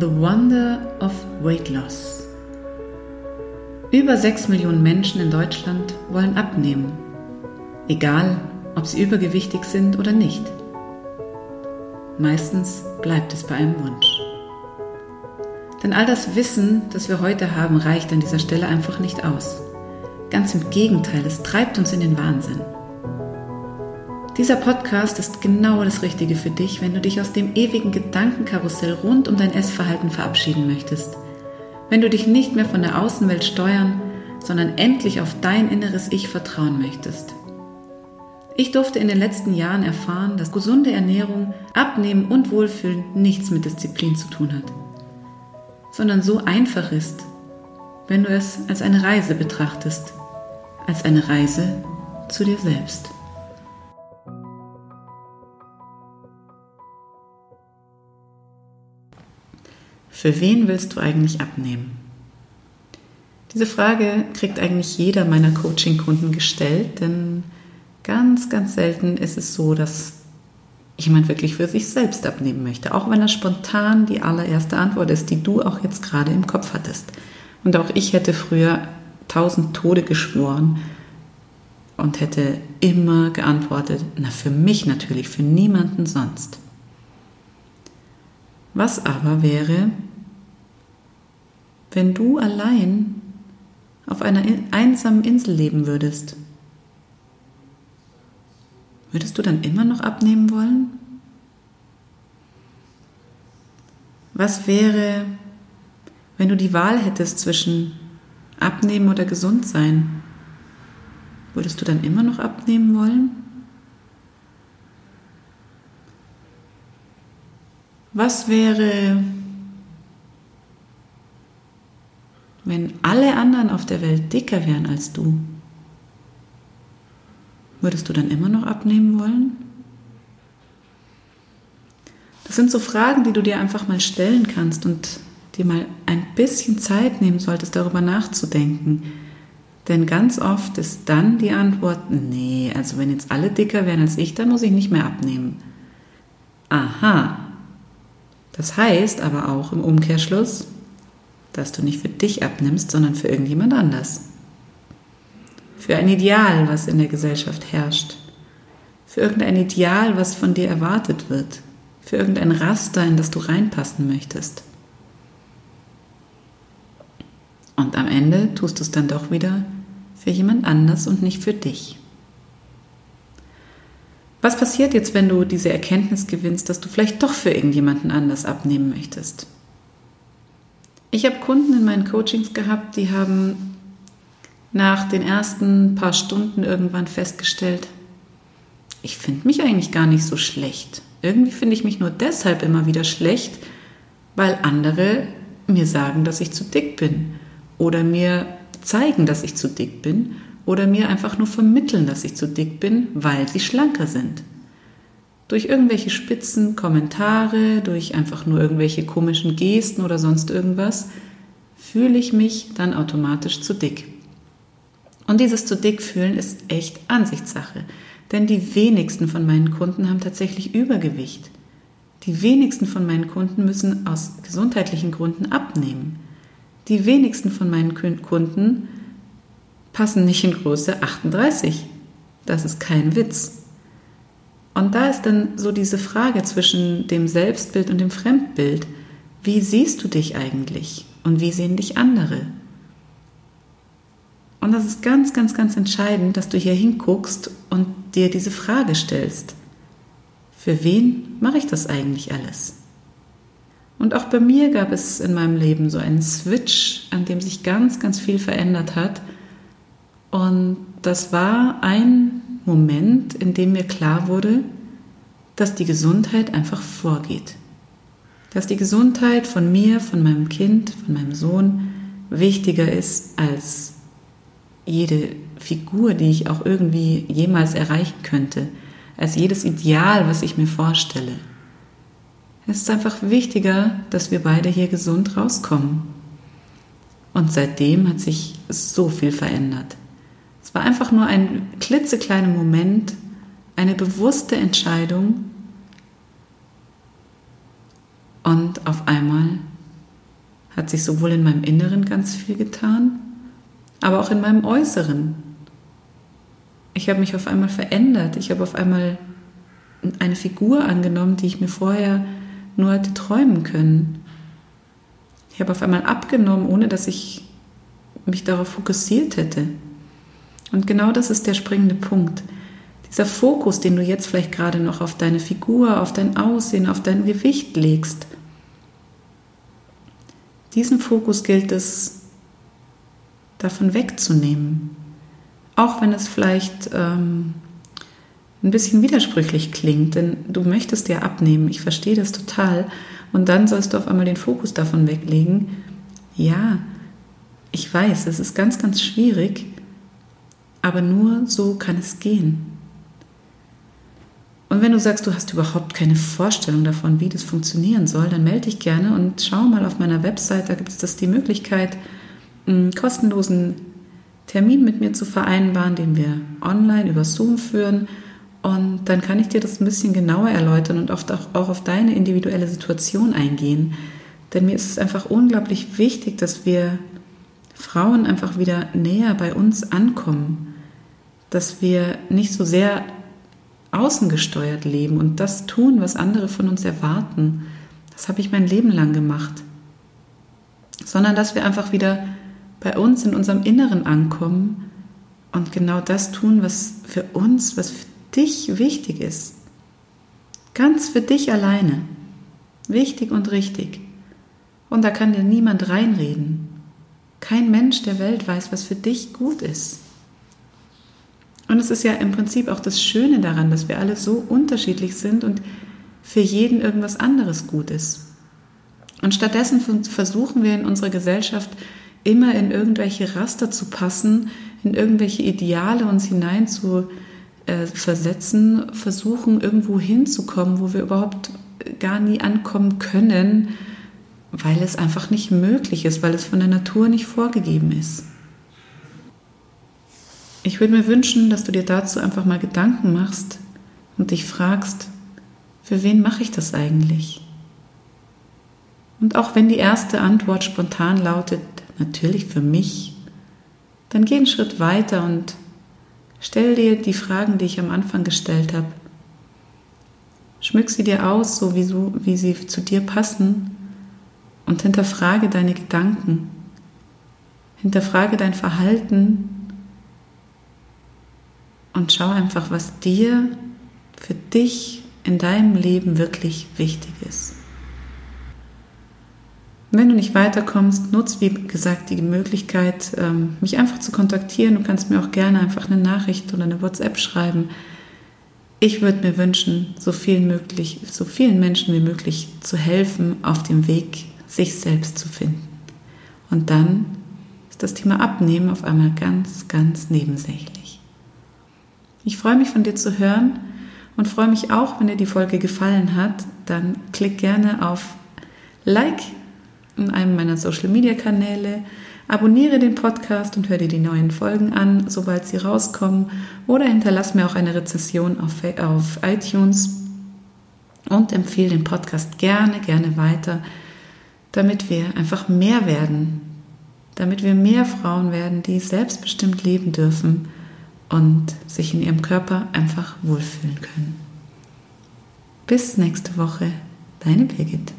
The Wonder of Weight Loss. Über 6 Millionen Menschen in Deutschland wollen abnehmen, egal ob sie übergewichtig sind oder nicht. Meistens bleibt es bei einem Wunsch. Denn all das Wissen, das wir heute haben, reicht an dieser Stelle einfach nicht aus. Ganz im Gegenteil, es treibt uns in den Wahnsinn. Dieser Podcast ist genau das Richtige für dich, wenn du dich aus dem ewigen Gedankenkarussell rund um dein Essverhalten verabschieden möchtest. Wenn du dich nicht mehr von der Außenwelt steuern, sondern endlich auf dein inneres Ich vertrauen möchtest. Ich durfte in den letzten Jahren erfahren, dass gesunde Ernährung, Abnehmen und Wohlfühlen nichts mit Disziplin zu tun hat, sondern so einfach ist, wenn du es als eine Reise betrachtest, als eine Reise zu dir selbst. Für wen willst du eigentlich abnehmen? Diese Frage kriegt eigentlich jeder meiner Coaching-Kunden gestellt, denn ganz, ganz selten ist es so, dass jemand wirklich für sich selbst abnehmen möchte, auch wenn das spontan die allererste Antwort ist, die du auch jetzt gerade im Kopf hattest. Und auch ich hätte früher tausend Tode geschworen und hätte immer geantwortet, na für mich natürlich, für niemanden sonst. Was aber wäre, wenn du allein auf einer einsamen Insel leben würdest? Würdest du dann immer noch abnehmen wollen? Was wäre, wenn du die Wahl hättest zwischen abnehmen oder gesund sein? Würdest du dann immer noch abnehmen wollen? Was wäre, wenn alle anderen auf der Welt dicker wären als du? Würdest du dann immer noch abnehmen wollen? Das sind so Fragen, die du dir einfach mal stellen kannst und dir mal ein bisschen Zeit nehmen solltest, darüber nachzudenken. Denn ganz oft ist dann die Antwort, nee, also wenn jetzt alle dicker wären als ich, dann muss ich nicht mehr abnehmen. Aha. Das heißt aber auch im Umkehrschluss, dass du nicht für dich abnimmst, sondern für irgendjemand anders. Für ein Ideal, was in der Gesellschaft herrscht. Für irgendein Ideal, was von dir erwartet wird. Für irgendein Raster, in das du reinpassen möchtest. Und am Ende tust du es dann doch wieder für jemand anders und nicht für dich. Was passiert jetzt, wenn du diese Erkenntnis gewinnst, dass du vielleicht doch für irgendjemanden anders abnehmen möchtest? Ich habe Kunden in meinen Coachings gehabt, die haben nach den ersten paar Stunden irgendwann festgestellt, ich finde mich eigentlich gar nicht so schlecht. Irgendwie finde ich mich nur deshalb immer wieder schlecht, weil andere mir sagen, dass ich zu dick bin oder mir zeigen, dass ich zu dick bin oder mir einfach nur vermitteln, dass ich zu dick bin, weil sie schlanker sind. Durch irgendwelche spitzen Kommentare, durch einfach nur irgendwelche komischen Gesten oder sonst irgendwas, fühle ich mich dann automatisch zu dick. Und dieses zu dick fühlen ist echt Ansichtssache, denn die wenigsten von meinen Kunden haben tatsächlich Übergewicht. Die wenigsten von meinen Kunden müssen aus gesundheitlichen Gründen abnehmen. Die wenigsten von meinen Kunden passen nicht in Größe 38. Das ist kein Witz. Und da ist dann so diese Frage zwischen dem Selbstbild und dem Fremdbild. Wie siehst du dich eigentlich und wie sehen dich andere? Und das ist ganz, ganz, ganz entscheidend, dass du hier hinguckst und dir diese Frage stellst. Für wen mache ich das eigentlich alles? Und auch bei mir gab es in meinem Leben so einen Switch, an dem sich ganz, ganz viel verändert hat. Und das war ein Moment, in dem mir klar wurde, dass die Gesundheit einfach vorgeht. Dass die Gesundheit von mir, von meinem Kind, von meinem Sohn wichtiger ist als jede Figur, die ich auch irgendwie jemals erreichen könnte, als jedes Ideal, was ich mir vorstelle. Es ist einfach wichtiger, dass wir beide hier gesund rauskommen. Und seitdem hat sich so viel verändert. Es war einfach nur ein klitzekleiner Moment, eine bewusste Entscheidung und auf einmal hat sich sowohl in meinem Inneren ganz viel getan, aber auch in meinem Äußeren. Ich habe mich auf einmal verändert. Ich habe auf einmal eine Figur angenommen, die ich mir vorher nur hätte träumen können. Ich habe auf einmal abgenommen, ohne dass ich mich darauf fokussiert hätte. Und genau das ist der springende Punkt. Dieser Fokus, den du jetzt vielleicht gerade noch auf deine Figur, auf dein Aussehen, auf dein Gewicht legst, diesen Fokus gilt es davon wegzunehmen. Auch wenn es vielleicht ähm, ein bisschen widersprüchlich klingt, denn du möchtest ja abnehmen, ich verstehe das total, und dann sollst du auf einmal den Fokus davon weglegen. Ja, ich weiß, es ist ganz, ganz schwierig, aber nur so kann es gehen. Und wenn du sagst, du hast überhaupt keine Vorstellung davon, wie das funktionieren soll, dann melde dich gerne und schau mal auf meiner Website, da gibt es das die Möglichkeit, einen kostenlosen Termin mit mir zu vereinbaren, den wir online über Zoom führen. Und dann kann ich dir das ein bisschen genauer erläutern und oft auch, auch auf deine individuelle Situation eingehen. Denn mir ist es einfach unglaublich wichtig, dass wir Frauen einfach wieder näher bei uns ankommen. Dass wir nicht so sehr außengesteuert leben und das tun, was andere von uns erwarten. Das habe ich mein Leben lang gemacht. Sondern dass wir einfach wieder bei uns in unserem Inneren ankommen und genau das tun, was für uns, was für dich wichtig ist. Ganz für dich alleine. Wichtig und richtig. Und da kann dir niemand reinreden. Kein Mensch der Welt weiß, was für dich gut ist. Und es ist ja im Prinzip auch das Schöne daran, dass wir alle so unterschiedlich sind und für jeden irgendwas anderes gut ist. Und stattdessen versuchen wir in unserer Gesellschaft immer in irgendwelche Raster zu passen, in irgendwelche Ideale uns hinein zu äh, versetzen, versuchen irgendwo hinzukommen, wo wir überhaupt gar nie ankommen können, weil es einfach nicht möglich ist, weil es von der Natur nicht vorgegeben ist. Ich würde mir wünschen, dass du dir dazu einfach mal Gedanken machst und dich fragst, für wen mache ich das eigentlich? Und auch wenn die erste Antwort spontan lautet, natürlich für mich, dann geh einen Schritt weiter und Stell dir die Fragen, die ich am Anfang gestellt habe. Schmück sie dir aus, so wie, so wie sie zu dir passen und hinterfrage deine Gedanken. Hinterfrage dein Verhalten und schau einfach, was dir für dich in deinem Leben wirklich wichtig ist. Wenn du nicht weiterkommst, nutz wie gesagt die Möglichkeit, ähm, mich einfach zu kontaktieren. Du kannst mir auch gerne einfach eine Nachricht oder eine WhatsApp schreiben. Ich würde mir wünschen, so vielen, möglich, so vielen Menschen wie möglich zu helfen, auf dem Weg, sich selbst zu finden. Und dann ist das Thema Abnehmen auf einmal ganz, ganz nebensächlich. Ich freue mich von dir zu hören und freue mich auch, wenn dir die Folge gefallen hat. Dann klick gerne auf Like in einem meiner Social-Media-Kanäle. Abonniere den Podcast und hör dir die neuen Folgen an, sobald sie rauskommen. Oder hinterlass mir auch eine Rezession auf, auf iTunes und empfehle den Podcast gerne, gerne weiter, damit wir einfach mehr werden. Damit wir mehr Frauen werden, die selbstbestimmt leben dürfen und sich in ihrem Körper einfach wohlfühlen können. Bis nächste Woche, deine Birgit.